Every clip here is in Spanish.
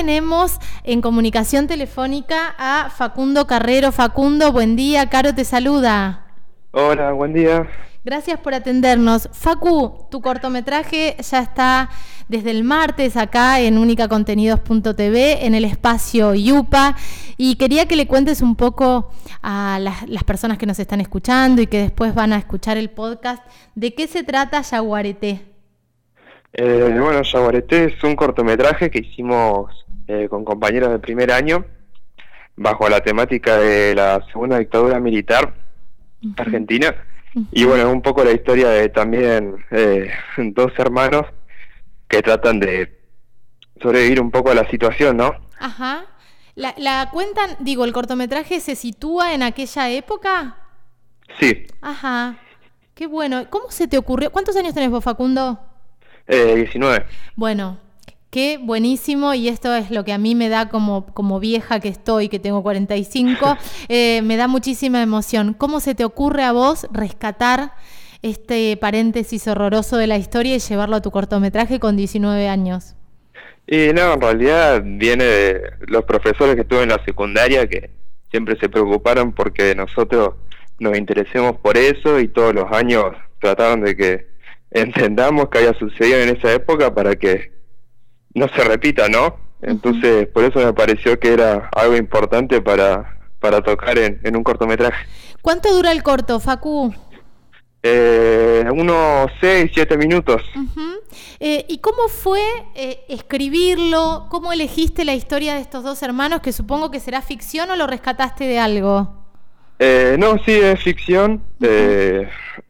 Tenemos en comunicación telefónica a Facundo Carrero. Facundo, buen día. Caro te saluda. Hola, buen día. Gracias por atendernos. Facu, tu cortometraje ya está desde el martes acá en unicacontenidos.tv en el espacio Yupa y quería que le cuentes un poco a las, personas que nos están escuchando y que después van a escuchar el podcast de qué se trata Yaguareté. Eh, bueno, Yaguareté es un cortometraje que hicimos eh, con compañeros de primer año bajo la temática de la segunda dictadura militar argentina. Y bueno, un poco la historia de también eh, dos hermanos que tratan de sobrevivir un poco a la situación, ¿no? Ajá. La, la cuentan, digo, el cortometraje se sitúa en aquella época. Sí. Ajá. Qué bueno. ¿Cómo se te ocurrió? ¿Cuántos años tenés vos, Facundo? Eh, 19. Bueno, Qué buenísimo y esto es lo que a mí me da como, como vieja que estoy, que tengo 45, eh, me da muchísima emoción. ¿Cómo se te ocurre a vos rescatar este paréntesis horroroso de la historia y llevarlo a tu cortometraje con 19 años? Y no, en realidad viene de los profesores que tuve en la secundaria que siempre se preocuparon porque nosotros nos interesemos por eso y todos los años trataron de que entendamos que había sucedido en esa época para que no se repita, ¿no? Entonces, por eso me pareció que era algo importante para, para tocar en, en un cortometraje. ¿Cuánto dura el corto, Facu? Eh, unos 6, 7 minutos. eh, ¿Y cómo fue eh, escribirlo? ¿Cómo elegiste la historia de estos dos hermanos? Que supongo que será ficción o lo rescataste de algo. Eh, no, sí, es ficción. eh,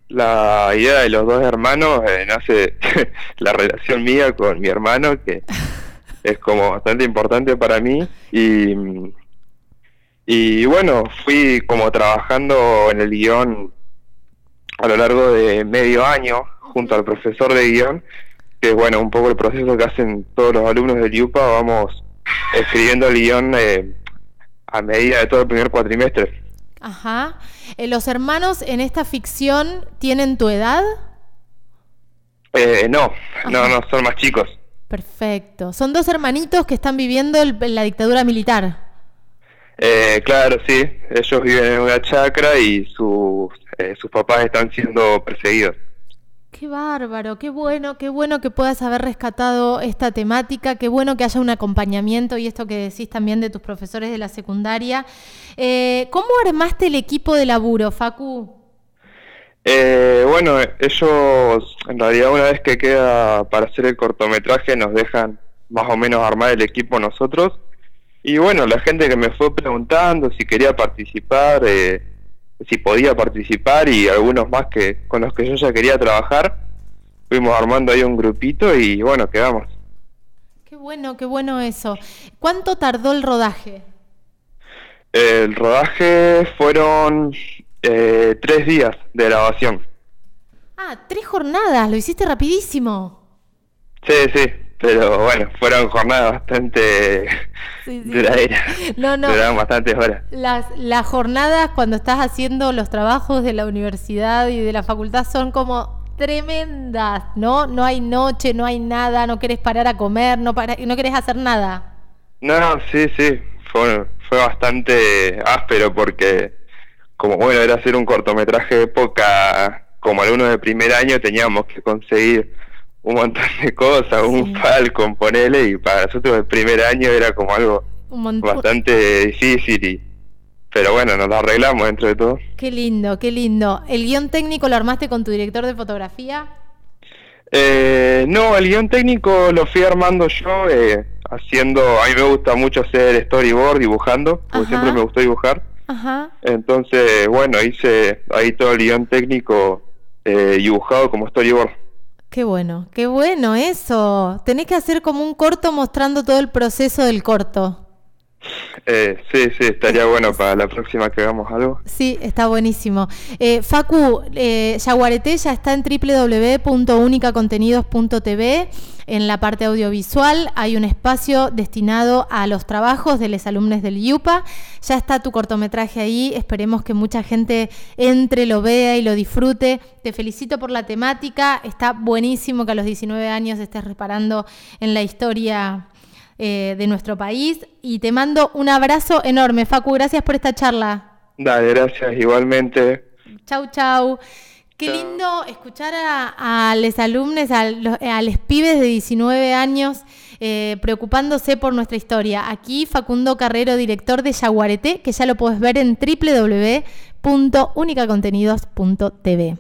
la idea de los dos hermanos eh, nace la relación mía con mi hermano, que es como bastante importante para mí. Y, y bueno, fui como trabajando en el guion a lo largo de medio año junto al profesor de guion, que es bueno, un poco el proceso que hacen todos los alumnos del IUPA, vamos escribiendo el guion eh, a medida de todo el primer cuatrimestre. Ajá. Eh, ¿Los hermanos en esta ficción tienen tu edad? Eh, no, no, no, son más chicos. Perfecto. Son dos hermanitos que están viviendo el- la dictadura militar. Eh, claro, sí, ellos viven en una chacra y sus, eh, sus papás están siendo perseguidos. Qué bárbaro, qué bueno, qué bueno que puedas haber rescatado esta temática, qué bueno que haya un acompañamiento y esto que decís también de tus profesores de la secundaria. Eh, ¿Cómo armaste el equipo de laburo, Facu? Eh, bueno, ellos en realidad una vez que queda para hacer el cortometraje nos dejan más o menos armar el equipo nosotros. Y bueno, la gente que me fue preguntando si quería participar, eh, si podía participar y algunos más que con los que yo ya quería trabajar, fuimos armando ahí un grupito y bueno, quedamos. Qué bueno, qué bueno eso. ¿Cuánto tardó el rodaje? El rodaje fueron eh, tres días de grabación. Ah, tres jornadas, lo hiciste rapidísimo. Sí, sí, pero bueno, fueron jornadas bastante Sí, sí. duraderas. No, no. Duraron bastantes horas. Las, las jornadas cuando estás haciendo los trabajos de la universidad y de la facultad son como tremendas, ¿no? No hay noche, no hay nada, no querés parar a comer, no, para, no querés hacer nada. No, no, sí, sí, fue, fue bastante áspero porque como bueno era hacer un cortometraje de época, como alumnos de primer año teníamos que conseguir un montón de cosas, un. Falcon, ponele, y para nosotros el primer año era como algo Un bastante difícil y pero bueno, nos lo arreglamos dentro de todo. Qué lindo, qué lindo. ¿El guion técnico lo armaste con tu director de fotografía? Eh, no, el guion técnico lo fui armando yo, eh, haciendo, a mí me gusta mucho hacer storyboard, dibujando, porque Ajá. siempre me gustó dibujar. Ajá. Entonces, bueno, hice ahí todo el guion técnico eh, dibujado como storyboard. Qué bueno, qué bueno eso. Tenés que hacer como un corto mostrando todo el proceso del corto. Eh, sí, sí, estaría bueno para la próxima que hagamos algo. Sí, está buenísimo. Eh, Facu, eh, Yaguareté ya está en www.unicacontenidos.tv. En la parte audiovisual hay un espacio destinado a los trabajos de los alumnos del IUPA. Ya está tu cortometraje ahí. Esperemos que mucha gente entre, lo vea y lo disfrute. Te felicito por la temática. Está buenísimo que a los 19 años estés reparando en la historia eh, de nuestro país. Y te mando un abrazo enorme, Facu. Gracias por esta charla. Dale, gracias, igualmente. Chau, chau. Qué lindo escuchar a, los alumnos, a los, pibes de 19 años eh, preocupándose por nuestra historia. Aquí Facundo Carrero, director de Yaguareté, que ya lo puedes ver en www.unicacontenidos.tv.